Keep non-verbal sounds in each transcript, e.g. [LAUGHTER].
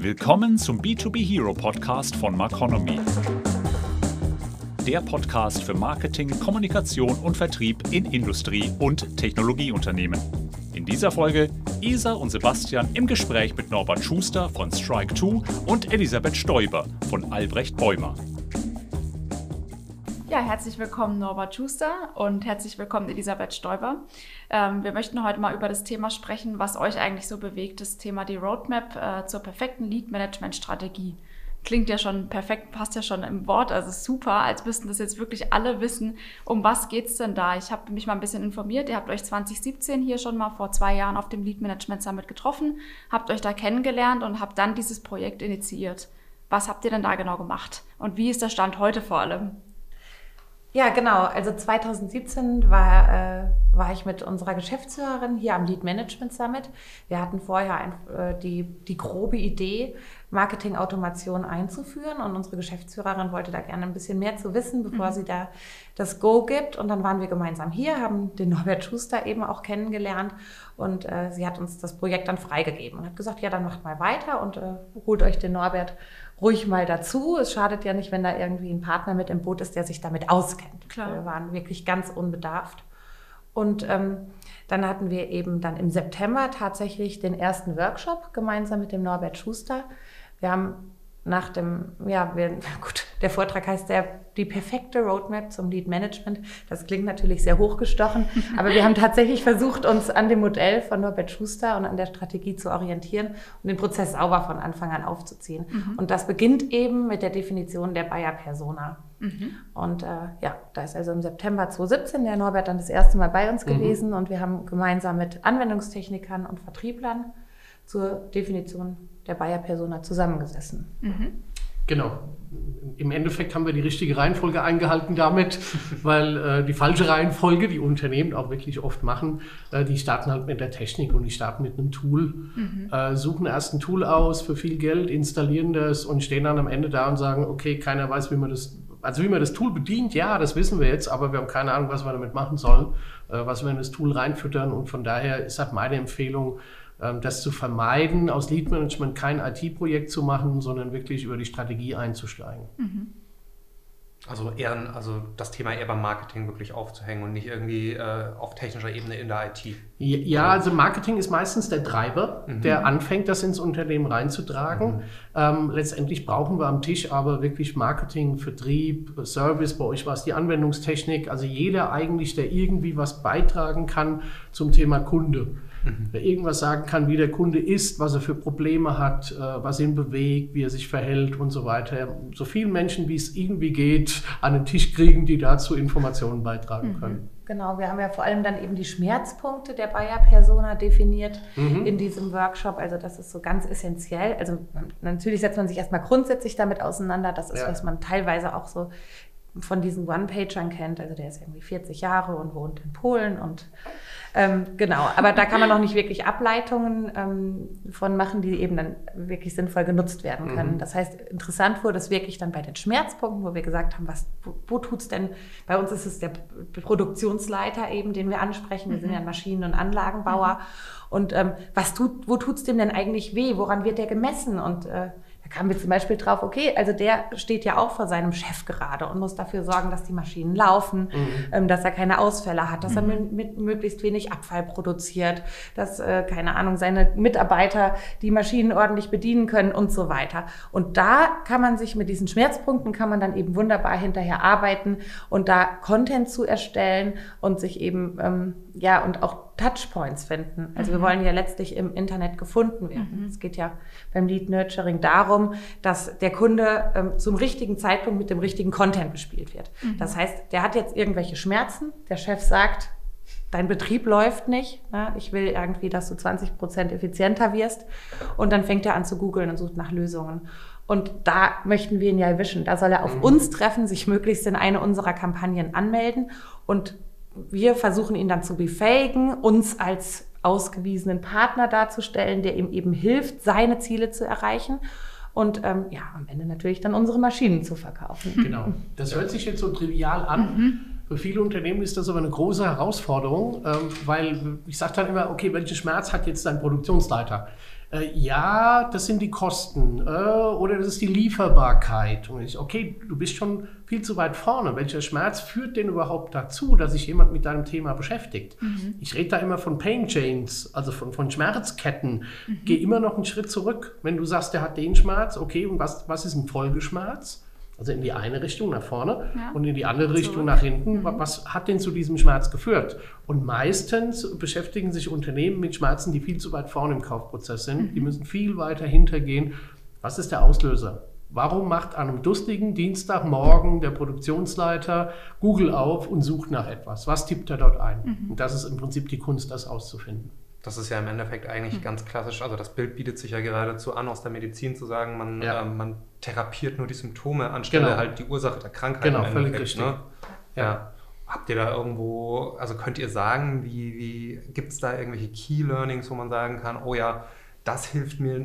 Willkommen zum B2B Hero Podcast von Marconomy. Der Podcast für Marketing, Kommunikation und Vertrieb in Industrie- und Technologieunternehmen. In dieser Folge Isa und Sebastian im Gespräch mit Norbert Schuster von Strike2 und Elisabeth Stoiber von Albrecht Bäumer. Ja, herzlich willkommen Norbert Schuster und herzlich willkommen Elisabeth Stoiber. Ähm, wir möchten heute mal über das Thema sprechen, was euch eigentlich so bewegt, das Thema die Roadmap äh, zur perfekten Lead-Management-Strategie. Klingt ja schon perfekt, passt ja schon im Wort, also super, als müssten das jetzt wirklich alle wissen, um was geht's denn da? Ich habe mich mal ein bisschen informiert, ihr habt euch 2017 hier schon mal vor zwei Jahren auf dem Lead-Management Summit getroffen, habt euch da kennengelernt und habt dann dieses Projekt initiiert. Was habt ihr denn da genau gemacht? Und wie ist der Stand heute vor allem? Ja, genau. Also 2017 war, äh, war ich mit unserer Geschäftsführerin hier am Lead Management Summit. Wir hatten vorher ein, äh, die, die grobe Idee, Marketing-Automation einzuführen und unsere Geschäftsführerin wollte da gerne ein bisschen mehr zu wissen, bevor mhm. sie da das Go gibt. Und dann waren wir gemeinsam hier, haben den Norbert Schuster eben auch kennengelernt und äh, sie hat uns das Projekt dann freigegeben und hat gesagt, ja, dann macht mal weiter und äh, holt euch den Norbert ruhig mal dazu. Es schadet ja nicht, wenn da irgendwie ein Partner mit im Boot ist, der sich damit auskennt. Klar. Wir waren wirklich ganz unbedarft. Und ähm, dann hatten wir eben dann im September tatsächlich den ersten Workshop gemeinsam mit dem Norbert Schuster. Wir haben nach dem, ja, wir, [LAUGHS] gut, der Vortrag heißt ja die perfekte Roadmap zum Lead Management. Das klingt natürlich sehr hochgestochen, [LAUGHS] aber wir haben tatsächlich versucht, uns an dem Modell von Norbert Schuster und an der Strategie zu orientieren und den Prozess sauber von Anfang an aufzuziehen. Mhm. Und das beginnt eben mit der Definition der Bayer Persona. Mhm. Und äh, ja, da ist also im September 2017 der Norbert dann das erste Mal bei uns mhm. gewesen und wir haben gemeinsam mit Anwendungstechnikern und Vertrieblern zur Definition der Bayer-Persona zusammengesessen. Mhm. Genau. Im Endeffekt haben wir die richtige Reihenfolge eingehalten damit, [LAUGHS] weil äh, die falsche Reihenfolge, die Unternehmen auch wirklich oft machen, äh, die starten halt mit der Technik und die starten mit einem Tool, mhm. äh, suchen erst ein Tool aus für viel Geld, installieren das und stehen dann am Ende da und sagen, okay, keiner weiß, wie man das, also wie man das Tool bedient, ja, das wissen wir jetzt, aber wir haben keine Ahnung, was wir damit machen sollen, äh, was wir in das Tool reinfüttern und von daher ist halt meine Empfehlung, das zu vermeiden, aus Lead Management kein IT-Projekt zu machen, sondern wirklich über die Strategie einzusteigen. Mhm. Also eher, also das Thema eher beim Marketing wirklich aufzuhängen und nicht irgendwie äh, auf technischer Ebene in der IT. Ja, also Marketing ist meistens der Treiber, mhm. der anfängt, das ins Unternehmen reinzutragen. Mhm. Ähm, letztendlich brauchen wir am Tisch aber wirklich Marketing, Vertrieb, Service. Bei euch war es die Anwendungstechnik. Also jeder eigentlich, der irgendwie was beitragen kann zum Thema Kunde. Mhm. Wer irgendwas sagen kann, wie der Kunde ist, was er für Probleme hat, äh, was ihn bewegt, wie er sich verhält und so weiter. So viele Menschen, wie es irgendwie geht, an den Tisch kriegen, die dazu Informationen beitragen mhm. können. Genau, wir haben ja vor allem dann eben die Schmerzpunkte der Bayer-Persona definiert mhm. in diesem Workshop. Also das ist so ganz essentiell. Also natürlich setzt man sich erstmal grundsätzlich damit auseinander. Das ist, ja. was man teilweise auch so von diesen One-Pagern kennt. Also der ist irgendwie 40 Jahre und wohnt in Polen und ähm, genau, aber da kann man noch nicht wirklich Ableitungen ähm, von machen, die eben dann wirklich sinnvoll genutzt werden können. Mhm. Das heißt, interessant wurde es wirklich dann bei den Schmerzpunkten, wo wir gesagt haben, was, wo, wo tut es denn? Bei uns ist es der Produktionsleiter eben, den wir ansprechen. Wir mhm. sind ja Maschinen- und Anlagenbauer. Mhm. Und ähm, was tut, wo tut es dem denn eigentlich weh? Woran wird der gemessen? Und äh, da kamen wir zum Beispiel drauf, okay, also der steht ja auch vor seinem Chef gerade und muss dafür sorgen, dass die Maschinen laufen, mhm. ähm, dass er keine Ausfälle hat, dass mhm. er mit, mit, möglichst wenig Abfall produziert, dass, äh, keine Ahnung, seine Mitarbeiter die Maschinen ordentlich bedienen können und so weiter. Und da kann man sich mit diesen Schmerzpunkten kann man dann eben wunderbar hinterher arbeiten und da Content zu erstellen und sich eben, ähm, ja, und auch Touchpoints finden. Also mhm. wir wollen ja letztlich im Internet gefunden werden. Mhm. Es geht ja beim Lead Nurturing darum, dass der Kunde ähm, zum richtigen Zeitpunkt mit dem richtigen Content bespielt wird. Mhm. Das heißt, der hat jetzt irgendwelche Schmerzen. Der Chef sagt, dein Betrieb läuft nicht. Ne? Ich will irgendwie, dass du 20 Prozent effizienter wirst. Und dann fängt er an zu googeln und sucht nach Lösungen. Und da möchten wir ihn ja erwischen. Da soll er auf mhm. uns treffen, sich möglichst in eine unserer Kampagnen anmelden und wir versuchen ihn dann zu befähigen, uns als ausgewiesenen Partner darzustellen, der ihm eben hilft, seine Ziele zu erreichen und ähm, ja, am Ende natürlich dann unsere Maschinen zu verkaufen. [LAUGHS] Genau. Das hört sich jetzt so trivial an. Mhm. Für viele Unternehmen ist das aber eine große Herausforderung, ähm, weil ich sage dann immer, okay, welchen Schmerz hat jetzt dein Produktionsleiter? Äh, ja, das sind die Kosten äh, oder das ist die Lieferbarkeit. Und ich, okay, du bist schon viel zu weit vorne. Welcher Schmerz führt denn überhaupt dazu, dass sich jemand mit deinem Thema beschäftigt? Mhm. Ich rede da immer von Pain Chains, also von, von Schmerzketten. Mhm. Geh immer noch einen Schritt zurück. Wenn du sagst, der hat den Schmerz, okay, und was, was ist ein Folgeschmerz? Also in die eine Richtung nach vorne ja. und in die andere Richtung Zurück. nach hinten. Mhm. Was hat denn zu diesem Schmerz geführt? Und meistens beschäftigen sich Unternehmen mit Schmerzen, die viel zu weit vorne im Kaufprozess sind. Mhm. Die müssen viel weiter hintergehen. Was ist der Auslöser? Warum macht an einem dustigen Dienstagmorgen der Produktionsleiter Google auf und sucht nach etwas? Was tippt er dort ein? Mhm. Und das ist im Prinzip die Kunst, das auszufinden. Das ist ja im Endeffekt eigentlich mhm. ganz klassisch. Also das Bild bietet sich ja geradezu an, aus der Medizin zu sagen, man, ja. ähm, man therapiert nur die Symptome, anstelle genau. halt die Ursache der Krankheit. Genau, völlig richtig. Ne? Ja. ja. Habt ihr da irgendwo, also könnt ihr sagen, wie, wie gibt es da irgendwelche Key Learnings, wo man sagen kann, oh ja, das hilft mir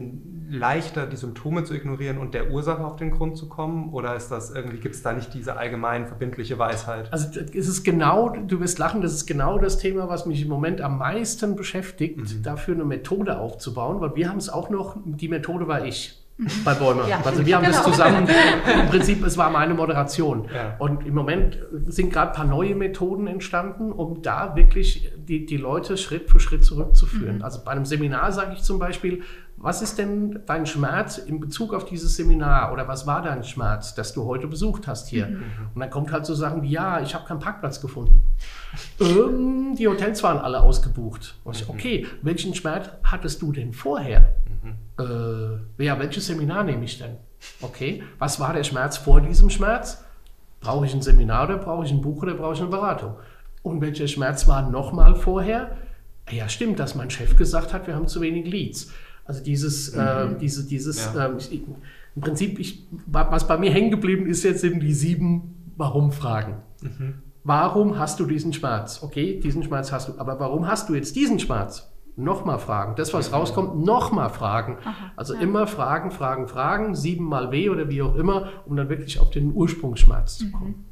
leichter, die Symptome zu ignorieren und der Ursache auf den Grund zu kommen? Oder ist das irgendwie, gibt es da nicht diese allgemein verbindliche Weisheit? Also es ist genau, du wirst lachen, das ist genau das Thema, was mich im Moment am meisten beschäftigt, mhm. dafür eine Methode aufzubauen, weil wir haben es auch noch, die Methode war ich bei Bäume. Ja. Also wir haben genau. das zusammen, [LAUGHS] im Prinzip, es war meine Moderation. Ja. Und im Moment sind gerade ein paar neue Methoden entstanden, um da wirklich die, die Leute Schritt für Schritt zurückzuführen. Mhm. Also bei einem Seminar sage ich zum Beispiel, was ist denn dein Schmerz in Bezug auf dieses Seminar oder was war dein Schmerz, das du heute besucht hast hier? Mhm. Und dann kommt halt so Sachen wie, ja, ich habe keinen Parkplatz gefunden. ähm, die Hotels waren alle ausgebucht. Mhm. Okay, welchen Schmerz hattest du denn vorher? Mhm. Äh, ja, welches Seminar nehme ich denn? Okay, was war der Schmerz vor diesem Schmerz? Brauche ich ein Seminar oder brauche ich ein Buch oder brauche ich eine Beratung? Und welcher Schmerz war nochmal vorher? Ja, stimmt, dass mein Chef gesagt hat, wir haben zu wenig Leads. Also dieses, mhm. äh, diese, dieses, ja. äh, ich, im Prinzip, ich, was bei mir hängen geblieben ist jetzt eben die sieben Warum-Fragen. Mhm. Warum hast du diesen Schmerz? Okay, diesen Schmerz hast du, aber warum hast du jetzt diesen Schmerz? Nochmal fragen. Das, was rauskommt, nochmal fragen. Aha, also ja. immer fragen, fragen, fragen, siebenmal weh oder wie auch immer, um dann wirklich auf den Ursprungsschmerz zu kommen.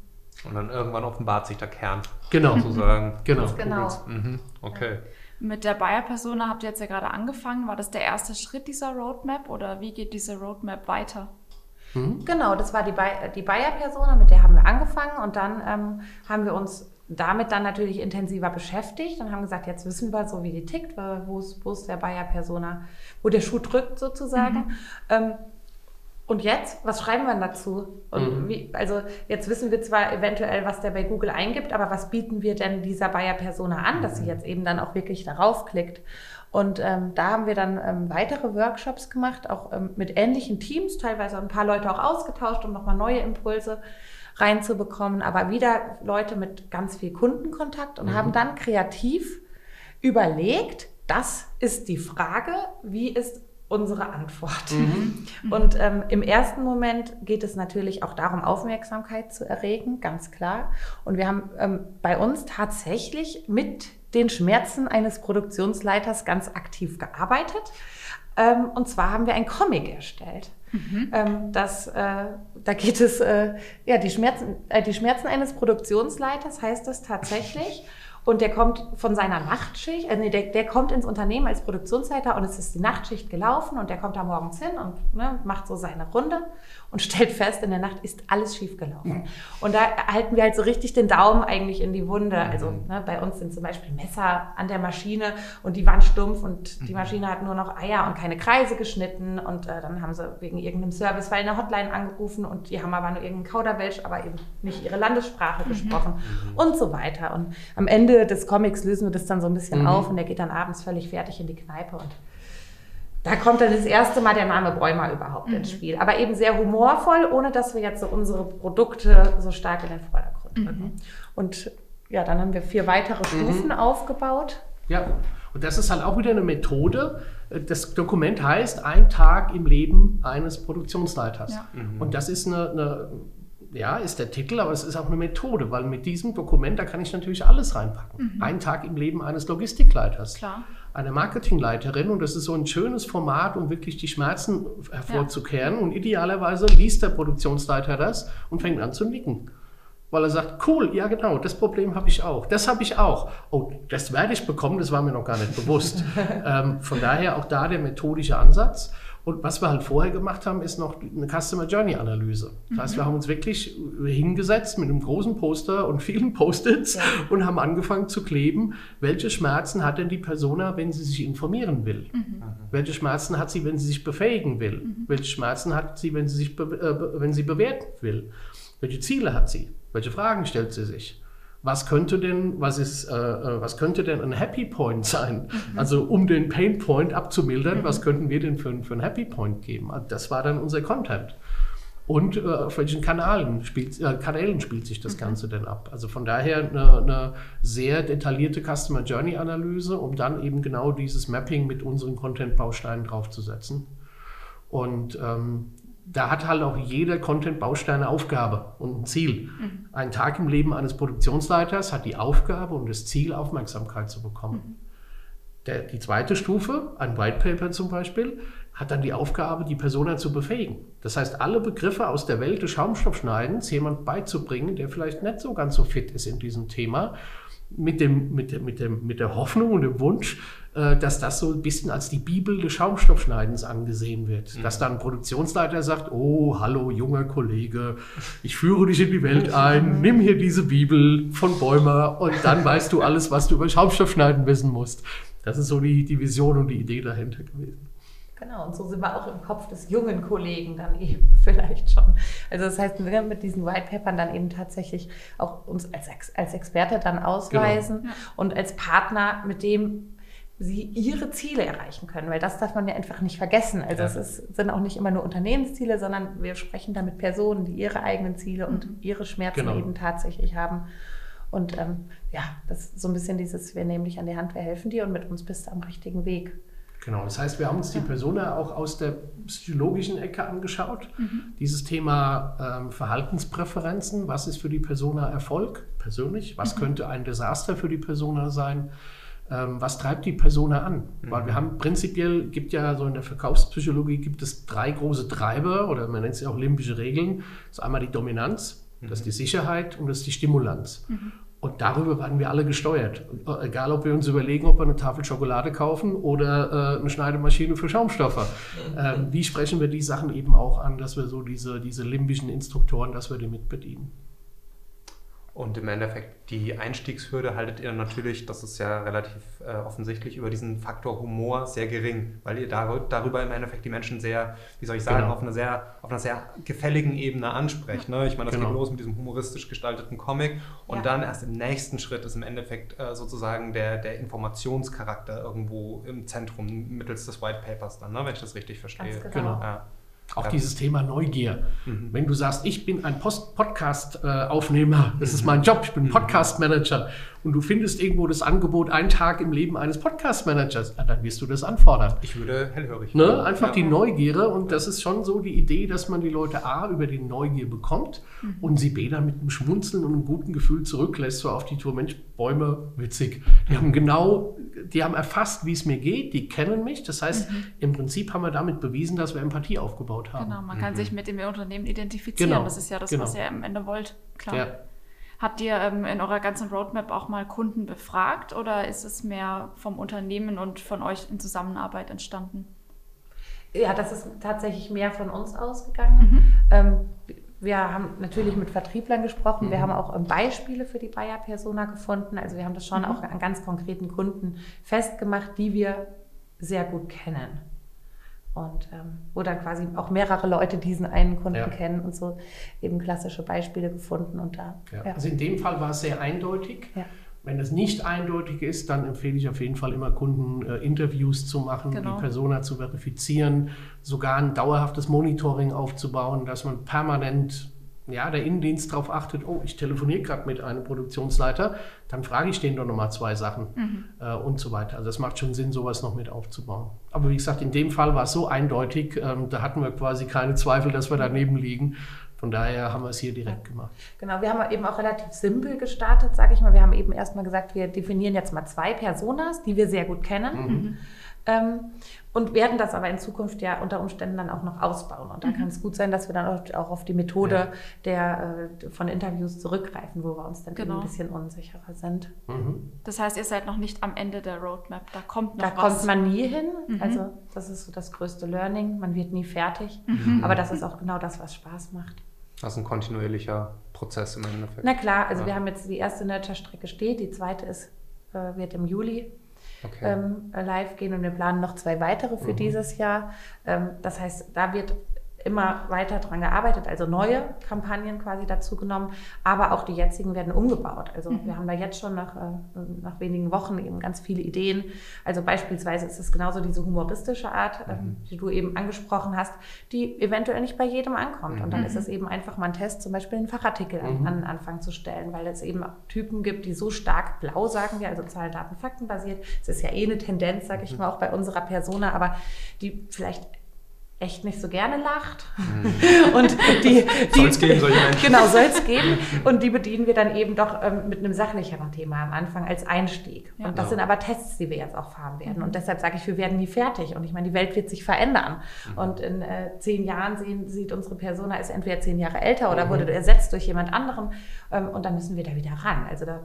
Mhm. Und dann irgendwann offenbart sich der Kern. Genau. Sozusagen. [LAUGHS] Genau. genau. Mhm. Okay. Mit der Bayer-Persona habt ihr jetzt ja gerade angefangen. War das der erste Schritt dieser Roadmap oder wie geht diese Roadmap weiter? Mhm. Genau, das war die, die Bayer-Persona, mit der haben wir angefangen und dann ähm, haben wir uns damit dann natürlich intensiver beschäftigt und haben gesagt, jetzt wissen wir so, wie die tickt, wo ist der Bayer-Persona, wo der Schuh drückt sozusagen. Mhm. Ähm, und jetzt, was schreiben wir dazu? Mhm. wie, also jetzt wissen wir zwar eventuell, was der bei Google eingibt, aber was bieten wir denn dieser Bayer-Persona an, dass sie mhm. jetzt eben dann auch wirklich darauf klickt? Und ähm, da haben wir dann ähm, weitere Workshops gemacht, auch ähm, mit ähnlichen Teams, teilweise ein paar Leute auch ausgetauscht, um nochmal neue Impulse reinzubekommen, aber wieder Leute mit ganz viel Kundenkontakt und mhm. haben dann kreativ überlegt, das ist die Frage, wie ist unsere Antwort. [LAUGHS] Mhm. Und ähm, im ersten Moment geht es natürlich auch darum, Aufmerksamkeit zu erregen, ganz klar. Und wir haben ähm, bei uns tatsächlich mit den Schmerzen eines Produktionsleiters ganz aktiv gearbeitet. Ähm, und zwar haben wir ein Comic erstellt. Mhm. Ähm, das, äh, da geht es, äh, ja, die Schmerzen, äh, die Schmerzen eines Produktionsleiters heißt das tatsächlich. Und der kommt von seiner Nachtschicht, äh, nee, der, der kommt ins Unternehmen als Produktionsleiter und es ist die Nachtschicht gelaufen und der kommt da morgens hin und ne, macht so seine Runde und stellt fest, in der Nacht ist alles schief gelaufen. Mhm. Und da halten wir halt so richtig den Daumen eigentlich in die Wunde. Also ne, bei uns sind zum Beispiel Messer an der Maschine und die waren stumpf und die mhm. Maschine hat nur noch Eier und keine Kreise geschnitten und äh, dann haben sie wegen irgendeinem Service weil eine Hotline angerufen und die haben aber nur irgendeinen Kauderwelsch, aber eben nicht ihre Landessprache mhm. gesprochen mhm. und so weiter. Und am Ende Ende des Comics lösen wir das dann so ein bisschen mhm. auf und der geht dann abends völlig fertig in die Kneipe und da kommt dann das erste Mal der Name Bräumer überhaupt mhm. ins Spiel. Aber eben sehr humorvoll, ohne dass wir jetzt so unsere Produkte so stark in den Vordergrund mhm. rücken. Mhm. Und ja, dann haben wir vier weitere Stufen mhm. aufgebaut. Ja, und das ist halt auch wieder eine Methode. Das Dokument heißt Ein Tag im Leben eines Produktionsleiters. Ja. Mhm. Und das ist eine, eine ja, ist der Titel, aber es ist auch eine Methode, weil mit diesem Dokument, da kann ich natürlich alles reinpacken. Mhm. Ein Tag im Leben eines Logistikleiters, Klar. Einer Marketingleiterin und das ist so ein schönes Format, um wirklich die Schmerzen hervorzukehren ja. und idealerweise liest der Produktionsleiter das und fängt an zu nicken. weil er sagt, cool, ja genau, das Problem habe ich auch, das habe ich auch. Oh, das werde ich bekommen, das war mir noch gar nicht bewusst. [LAUGHS] ähm, von daher auch da der methodische Ansatz. Und was wir halt vorher gemacht haben, ist noch eine Customer Journey Analyse. Das heißt, wir haben uns wirklich hingesetzt mit einem großen Poster und vielen Post-its ja. und haben angefangen zu kleben, welche Schmerzen hat denn die Persona, wenn sie sich informieren will? Mhm. Welche Schmerzen hat sie, wenn sie sich befähigen will? Mhm. Welche Schmerzen hat sie, wenn sie sich be äh, wenn sie bewerten will? Welche Ziele hat sie? Welche Fragen stellt sie sich? Was könnte denn, was ist, äh, äh, was könnte denn ein Happy Point sein? Mhm. Also um den Pain Point abzumildern, mhm. was könnten wir denn für, für einen Happy Point geben? Also das war dann unser Content. Und äh, auf welchen Kanälen spielt, äh, Kanälen spielt sich das mhm. Ganze denn ab? Also von daher eine, eine, sehr detaillierte Customer Journey Analyse, um dann eben genau dieses Mapping mit unseren Content-Bausteinen draufzusetzen. Und ähm, da hat halt auch jeder Content-Baustein eine Aufgabe und ein Ziel. Mhm. Ein Tag im Leben eines Produktionsleiters hat die Aufgabe und das Ziel, Aufmerksamkeit zu bekommen. Mhm. Der, die zweite Stufe, ein White Paper zum Beispiel, hat dann die Aufgabe, die Persona zu befähigen. Das heißt, alle Begriffe aus der Welt des Schaumstoffschneidens jemand beizubringen, der vielleicht nicht so ganz so fit ist in diesem Thema, mit, dem, mit, mit, dem, mit der Hoffnung und dem Wunsch, äh, dass das so ein bisschen als die Bibel des Schaumstoffschneidens angesehen wird. Mhm. Dass dann ein Produktionsleiter sagt, oh, hallo, junger Kollege, ich führe dich in die Welt ein, nimm hier diese Bibel von Bäumer und dann [LAUGHS] weißt du alles, was du über Schaumstoffschneiden wissen musst. Das ist so die, die Vision und die Idee dahinter gewesen. Genau, und so sind wir auch im Kopf des jungen Kollegen dann eben [LAUGHS] vielleicht schon. Also das heißt, wir mit diesen White Papern dann eben tatsächlich auch uns als, als Experte dann ausweisen genau. und als Partner, mit dem sie ihre Ziele erreichen können, weil das darf man ja einfach nicht vergessen. Also ja. es ist, sind auch nicht immer nur Unternehmensziele, sondern wir sprechen da mit Personen, die ihre eigenen Ziele und mhm. ihre Schmerzen genau. eben tatsächlich haben. Und ähm, ja, das ist so ein bisschen dieses, wir nehmen dich an die Hand, wir helfen dir und mit uns bist du am richtigen Weg. Genau, das heißt, wir haben uns die Persona auch aus der psychologischen Ecke angeschaut. Mhm. Dieses Thema ähm, Verhaltenspräferenzen, was ist für die Persona Erfolg persönlich, was mhm. könnte ein Desaster für die Persona sein, ähm, was treibt die Persona an? Mhm. Weil wir haben prinzipiell, gibt ja so in der Verkaufspsychologie, gibt es drei große Treiber oder man nennt sie auch limbische Regeln. Das ist einmal die Dominanz, das ist die mhm. Sicherheit und das ist die Stimulanz. Mhm. Und darüber werden wir alle gesteuert. Äh, egal, ob wir uns überlegen, ob wir eine Tafel Schokolade kaufen oder äh, eine Schneidemaschine für Schaumstoffe. Ähm, wie sprechen wir die Sachen eben auch an, dass wir so diese, diese limbischen Instruktoren, dass wir die mitbedienen? Und im Endeffekt die Einstiegshürde haltet ihr natürlich, das ist ja relativ äh, offensichtlich, über diesen Faktor Humor sehr gering, weil ihr dar darüber im Endeffekt die Menschen sehr, wie soll ich sagen, genau. auf, einer sehr, auf einer sehr gefälligen Ebene ansprecht. Ne? Ich meine, das genau. geht los mit diesem humoristisch gestalteten Comic und ja. dann erst im nächsten Schritt ist im Endeffekt äh, sozusagen der, der Informationscharakter irgendwo im Zentrum mittels des White Papers dann, ne? wenn ich das richtig verstehe. Ganz genau. Ja. Auch ja. dieses Thema Neugier. Mhm. Wenn du sagst, ich bin ein Podcast-Aufnehmer, [LAUGHS] das ist mein Job, ich bin mhm. Podcast-Manager und du findest irgendwo das Angebot, ein Tag im Leben eines Podcast-Managers, dann wirst du das anfordern. Ich würde hellhörig. Ne? Einfach ja. die Neugierde und das ist schon so die Idee, dass man die Leute A über die Neugier bekommt mhm. und sie B dann mit einem Schmunzeln und einem guten Gefühl zurücklässt, so auf die Tour, Mensch, Bäume, witzig. Die haben genau, die haben erfasst, wie es mir geht, die kennen mich. Das heißt, mhm. im Prinzip haben wir damit bewiesen, dass wir Empathie aufgebaut haben. Genau, man kann mhm. sich mit dem Unternehmen identifizieren. Genau. Das ist ja das, genau. was ihr am Ende wollt. Klar. Ja. Habt ihr ähm, in eurer ganzen Roadmap auch mal Kunden befragt oder ist es mehr vom Unternehmen und von euch in Zusammenarbeit entstanden? Ja, das ist tatsächlich mehr von uns ausgegangen. Mhm. Ähm, wir haben natürlich mit Vertrieblern gesprochen. Mhm. Wir haben auch ähm, Beispiele für die Bayer-Persona gefunden. Also wir haben das schon mhm. auch an ganz konkreten Kunden festgemacht, die wir sehr gut kennen. Und ähm, wo dann quasi auch mehrere Leute diesen einen Kunden ja. kennen und so eben klassische Beispiele gefunden. Und da, ja. Ja. Also in dem Fall war es sehr eindeutig. Wenn es nicht eindeutig ist, dann empfehle ich auf jeden Fall immer Kunden äh, Interviews zu machen, genau. die Persona zu verifizieren, sogar ein dauerhaftes Monitoring aufzubauen, dass man permanent ja, der Innendienst darauf achtet, oh, ich telefoniere gerade mit einem Produktionsleiter, dann frage ich den doch nochmal zwei Sachen mhm. äh, und so weiter. Also es macht schon Sinn, sowas noch mit aufzubauen. Aber wie gesagt, in dem Fall war es so eindeutig, ähm, da hatten wir quasi keine Zweifel, dass wir daneben liegen. Von daher haben wir es hier direkt gemacht. Genau, wir haben eben auch relativ simpel gestartet, sage ich mal. Wir haben eben erstmal gesagt, wir definieren jetzt mal zwei Personas, die wir sehr gut kennen. Mhm. Ähm, und werden das aber in Zukunft ja unter Umständen dann auch noch ausbauen. Und da mhm. kann es gut sein, dass wir dann auch auf die Methode ja. der, äh, von Interviews zurückgreifen, wo wir uns dann genau. ein bisschen unsicherer sind. Mhm. Das heißt, ihr seid noch nicht am Ende der Roadmap, da kommt noch da was. Da kommt man nie hin. Mhm. Also das ist so das größte Learning. Man wird nie fertig. Mhm. Aber das ist auch genau das, was Spaß macht. Das ist ein kontinuierlicher Prozess im Endeffekt. Na klar, also ja. wir haben jetzt die erste Nurture-Strecke steht, die zweite ist, äh, wird im Juli okay. ähm, live gehen und wir planen noch zwei weitere für mhm. dieses Jahr. Ähm, das heißt, da wird immer weiter dran gearbeitet, also neue Kampagnen quasi dazu genommen, aber auch die jetzigen werden umgebaut. Also mhm. wir haben da jetzt schon nach, äh, nach wenigen Wochen eben ganz viele Ideen. Also beispielsweise ist es genauso diese humoristische Art, ähm, mhm. die du eben angesprochen hast, die eventuell nicht bei jedem ankommt. Mhm. Und dann ist es eben einfach mal ein Test, zum Beispiel einen Fachartikel an, mhm. an Anfang zu stellen, weil es eben Typen gibt, die so stark blau, sagen wir, also Zahlen, Daten, Fakten basiert. Es ist ja eh eine Tendenz, sage ich mhm. mal, auch bei unserer Persona, aber die vielleicht echt nicht so gerne lacht. Mhm. [LAUGHS] Und die, die soll es geben, solche Menschen. Genau, soll es geben. Und die bedienen wir dann eben doch ähm, mit einem sachlicheren Thema am Anfang als Einstieg. Ja. Und das ja. sind aber Tests, die wir jetzt auch fahren werden. Mhm. Und deshalb sage ich, wir werden nie fertig. Und ich meine, die Welt wird sich verändern. Mhm. Und in äh, zehn Jahren sehen, sieht unsere Persona ist entweder zehn Jahre älter oder mhm. wurde ersetzt durch jemand anderen. Ähm, und dann müssen wir da wieder ran. Also da,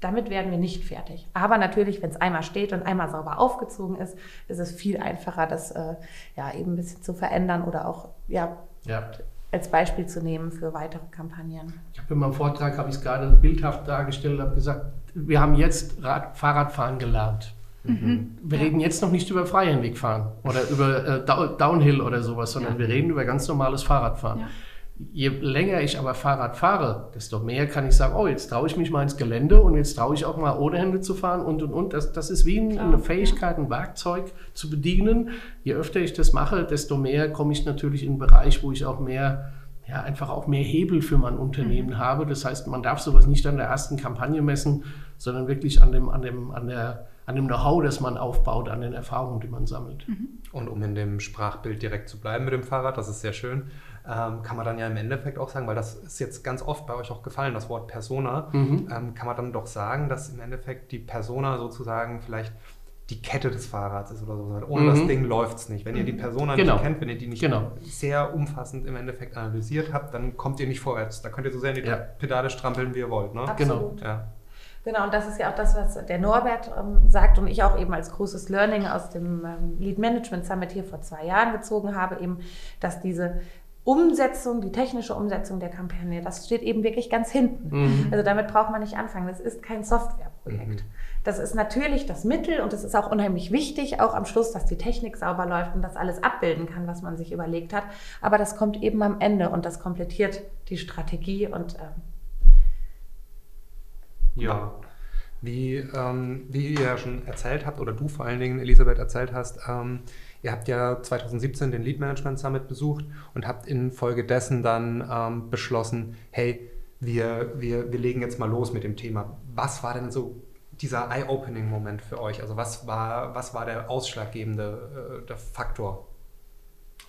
damit werden wir nicht fertig. Aber natürlich, wenn es einmal steht und einmal sauber aufgezogen ist, ist es viel einfacher, das äh, ja eben ein bisschen zu verändern oder auch ja, ja. als Beispiel zu nehmen für weitere Kampagnen. Ich habe in meinem Vortrag habe ich es gerade bildhaft dargestellt, habe gesagt, wir haben jetzt Rad, Fahrradfahren gelernt. Mhm. Wir ja. reden jetzt noch nicht über Freihändigfahren oder über äh, Downhill oder sowas, sondern ja. wir reden über ganz normales Fahrradfahren. Je länger ich aber Fahrrad fahre, desto mehr kann ich sagen, oh, jetzt traue ich mich mal ins Gelände und jetzt traue ich auch mal ohne Hände zu fahren und und und. Das, das ist wie Klar, eine Fähigkeit, ein Werkzeug zu bedienen. Je öfter ich das mache, desto mehr komme ich natürlich in einen Bereich, wo ich auch mehr, ja, einfach auch mehr Hebel für mein Unternehmen mhm. habe. Das heißt, man darf sowas nicht an der ersten Kampagne messen, sondern wirklich an dem, an dem, an der, an dem Know-how, das man aufbaut, an den Erfahrungen, die man sammelt. Mhm. Und um in dem Sprachbild direkt zu bleiben mit dem Fahrrad, das ist sehr schön ähm, kann man dann ja im Endeffekt auch sagen, weil das ist jetzt ganz oft bei euch auch gefallen, das Wort Persona, mhm. ähm, kann man dann doch sagen, dass im Endeffekt die Persona sozusagen vielleicht die Kette des Fahrrads ist oder so. Ohne mhm. das Ding läuft es nicht. Wenn ihr die Persona genau. nicht kennt, wenn ihr die nicht genau. sehr umfassend im Endeffekt analysiert habt, dann kommt ihr nicht vorwärts. Da könnt ihr so sehr in die ja. Pedale strampeln, wie ihr wollt. Ne? Absolut. Genau. Ja. Genau, und das ist ja auch das, was der Norbert ähm, sagt und ich auch eben als großes Learning aus dem ähm, Lead Management Summit hier vor zwei Jahren gezogen habe, eben, dass diese Umsetzung, die technische Umsetzung der Kampagne, das steht eben wirklich ganz hinten. Mhm. Also damit braucht man nicht anfangen. Das ist kein Softwareprojekt. Mhm. Das ist natürlich das Mittel und es ist auch unheimlich wichtig, auch am Schluss, dass die Technik sauber läuft und das alles abbilden kann, was man sich überlegt hat. Aber das kommt eben am Ende und das komplettiert die Strategie und ähm, ja. Wie, ähm, wie ihr ja schon erzählt habt, oder du vor allen Dingen, Elisabeth, erzählt hast, ähm, Ihr habt ja 2017 den Lead Management Summit besucht und habt infolgedessen dann ähm, beschlossen, hey, wir, wir, wir legen jetzt mal los mit dem Thema. Was war denn so dieser Eye-Opening-Moment für euch? Also was war, was war der ausschlaggebende äh, der Faktor?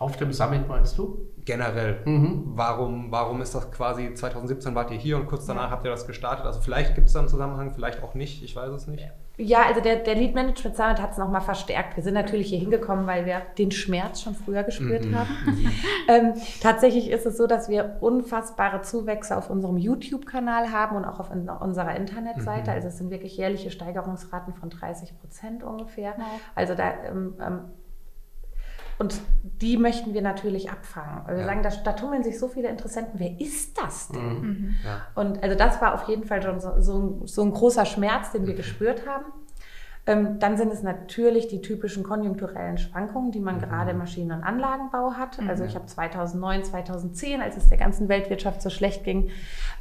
Auf dem Summit meinst du? Generell. Mhm. Warum, warum ist das quasi 2017 wart ihr hier und kurz danach ja. habt ihr das gestartet? Also vielleicht gibt es da einen Zusammenhang, vielleicht auch nicht, ich weiß es nicht. Ja. Also der, der Lead Management Summit hat es nochmal verstärkt. Wir sind natürlich hier hingekommen, weil wir den Schmerz schon früher gespürt mhm. haben. Mhm. ähm, tatsächlich ist es so, dass wir unfassbare Zuwächse auf unserem YouTube-Kanal haben und auch auf unserer Internetseite. Mhm. Also es sind wirklich jährliche Steigerungsraten von 30 Prozent ungefähr. Also da ähm, ähm, und die möchten wir natürlich abfangen. Wir ja. sagen, da, da tummeln sich so viele Interessenten. Wer ist das denn? Mhm. mhm. Ja. Und also das war auf jeden Fall schon so, so, so ein großer Schmerz, den wir mhm. gespürt haben. Ähm, dann sind es natürlich die typischen konjunkturellen Schwankungen, die man mhm. gerade im Maschinen- und Anlagenbau hat. Mhm. Also ich habe 2009, 2010, als es der ganzen Weltwirtschaft so schlecht ging,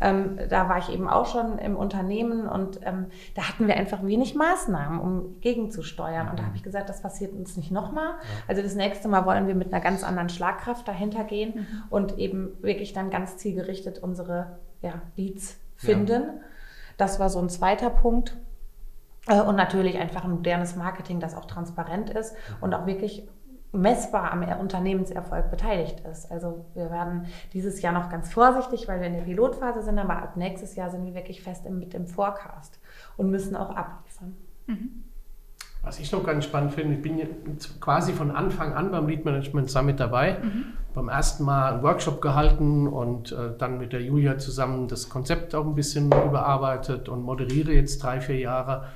ähm, da war ich eben auch schon im Unternehmen und ähm, da hatten wir einfach wenig Maßnahmen, um gegenzusteuern. Und da habe ich gesagt, das passiert uns nicht nochmal. Also das nächste Mal wollen wir mit einer ganz anderen Schlagkraft dahinter gehen mhm. und eben wirklich dann ganz zielgerichtet unsere ja, Leads finden. Ja. Das war so ein zweiter Punkt. Äh, und natürlich einfach ein modernes Marketing, das auch transparent ist und auch wirklich messbar am Unternehmenserfolg beteiligt ist. Also wir werden dieses Jahr noch ganz vorsichtig, weil wir in der Pilotphase sind, aber ab nächstes Jahr sind wir wirklich fest mit dem Forecast und müssen auch abliefern. Mhm. Was ich noch ganz spannend finde, ich bin quasi von Anfang an beim Lead Management Summit dabei. Mhm. Beim ersten Mal einen Workshop gehalten und äh, dann mit der Julia zusammen das Konzept auch ein bisschen überarbeitet und moderiere jetzt drei, vier Jahre.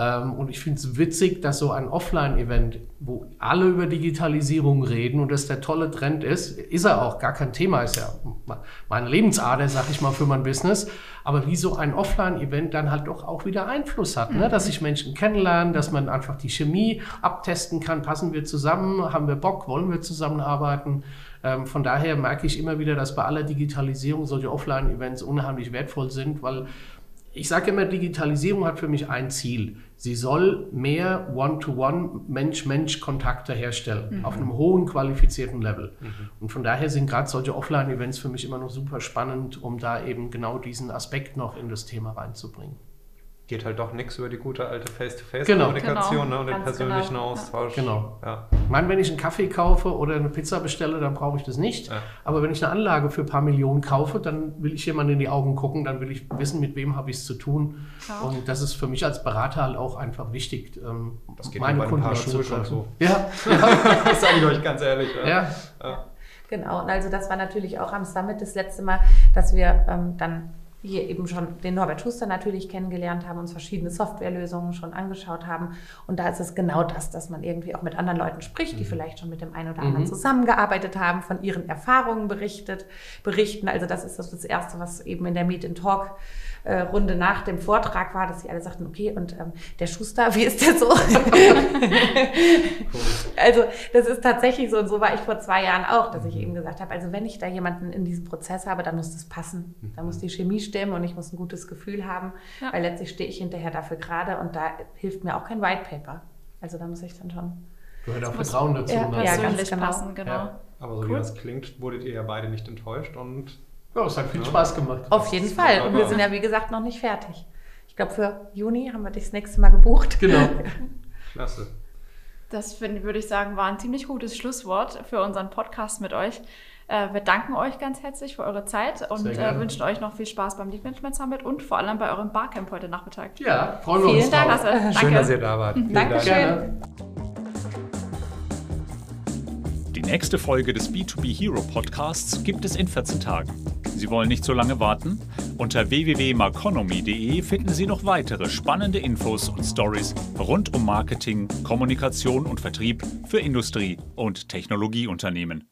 Ähm, und ich finde es witzig, dass so ein Offline-Event, wo alle über Digitalisierung reden und das der tolle Trend ist, ist er auch, gar kein Thema, ist ja meine Lebensader, sag ich mal, für mein Business. Aber wie so ein Offline-Event dann halt doch auch wieder Einfluss hat, ne? dass sich Menschen kennenlernen, dass man einfach die Chemie abtesten kann, passen wir zusammen, haben wir Bock, wollen wir zusammenarbeiten. Ähm, von daher merke ich immer wieder, dass bei aller Digitalisierung solche Offline-Events unheimlich wertvoll sind, weil ich sage immer, Digitalisierung hat für mich ein Ziel. Sie soll mehr One-to-One Mensch-Mensch-Kontakte herstellen, mhm. auf einem hohen qualifizierten Level. Mhm. Und von daher sind gerade solche Offline-Events für mich immer noch super spannend, um da eben genau diesen Aspekt noch in das Thema reinzubringen geht halt doch nichts über die gute alte Face-to-Face-Kommunikation genau. ne, und den persönlichen genau. Austausch. Genau. Ja. Ich meine, wenn ich einen Kaffee kaufe oder eine Pizza bestelle, dann brauche ich das nicht. Ja. Aber wenn ich eine Anlage für ein paar Millionen kaufe, dann will ich jemandem in die Augen gucken, dann will ich wissen, mit wem habe ich es zu tun. Ja. Und das ist für mich als Berater halt auch einfach wichtig. Ähm, das geht meine Kunden ein paar Schuhe schon so. [LAUGHS] Ja. das sage ich euch ganz ehrlich. Ja. Genau, und also das war natürlich auch am Summit das letzte Mal, dass wir ähm, dann wir eben schon den Norbert Schuster natürlich kennengelernt haben, uns verschiedene Softwarelösungen schon angeschaut haben. Und da ist es genau das, dass man irgendwie auch mit anderen Leuten spricht, die mhm. vielleicht schon mit dem einen oder anderen mhm. zusammengearbeitet haben, von ihren Erfahrungen berichtet, berichten. Also das ist das Erste, was eben in der Meet and Talk äh, Runde nach dem Vortrag war, dass sie alle sagten, okay, und ähm, der Schuster, wie ist der so? [LAUGHS] also das ist tatsächlich so, und so war ich vor zwei Jahren auch, dass ich eben gesagt habe, also wenn ich da jemanden in diesem Prozess habe, dann muss das passen. Da muss die Chemie stimmen und ich muss ein gutes Gefühl haben, ja. weil letztlich stehe ich hinterher dafür gerade und da hilft mir auch kein White Paper. Also da muss ich dann schon Gehört auch Vertrauen dazu. Ja, ne? ja ganz genau. passen, genau. Ja. Aber so cool. wie das klingt, wurdet ihr ja beide nicht enttäuscht und ja, es hat viel Spaß gemacht. Auf jeden Fall. Und wir sind ja, wie gesagt, noch nicht fertig. Ich glaube, für Juni haben wir dich das nächste Mal gebucht. Genau. [LAUGHS] Klasse. Das würde ich sagen, war ein ziemlich gutes Schlusswort für unseren Podcast mit euch. Äh, wir danken euch ganz herzlich für eure Zeit und äh, wünschen euch noch viel Spaß beim Lead Management Summit und vor allem bei eurem Barcamp heute Nachmittag. Ja, freuen wir Vielen uns. Vielen Dank. Danke. Schön, dass ihr da wart. Dankeschön. Die nächste Folge des B2B Hero Podcasts gibt es in 14 Tagen. Sie wollen nicht so lange warten? Unter www.marconomy.de finden Sie noch weitere spannende Infos und Stories rund um Marketing, Kommunikation und Vertrieb für Industrie- und Technologieunternehmen.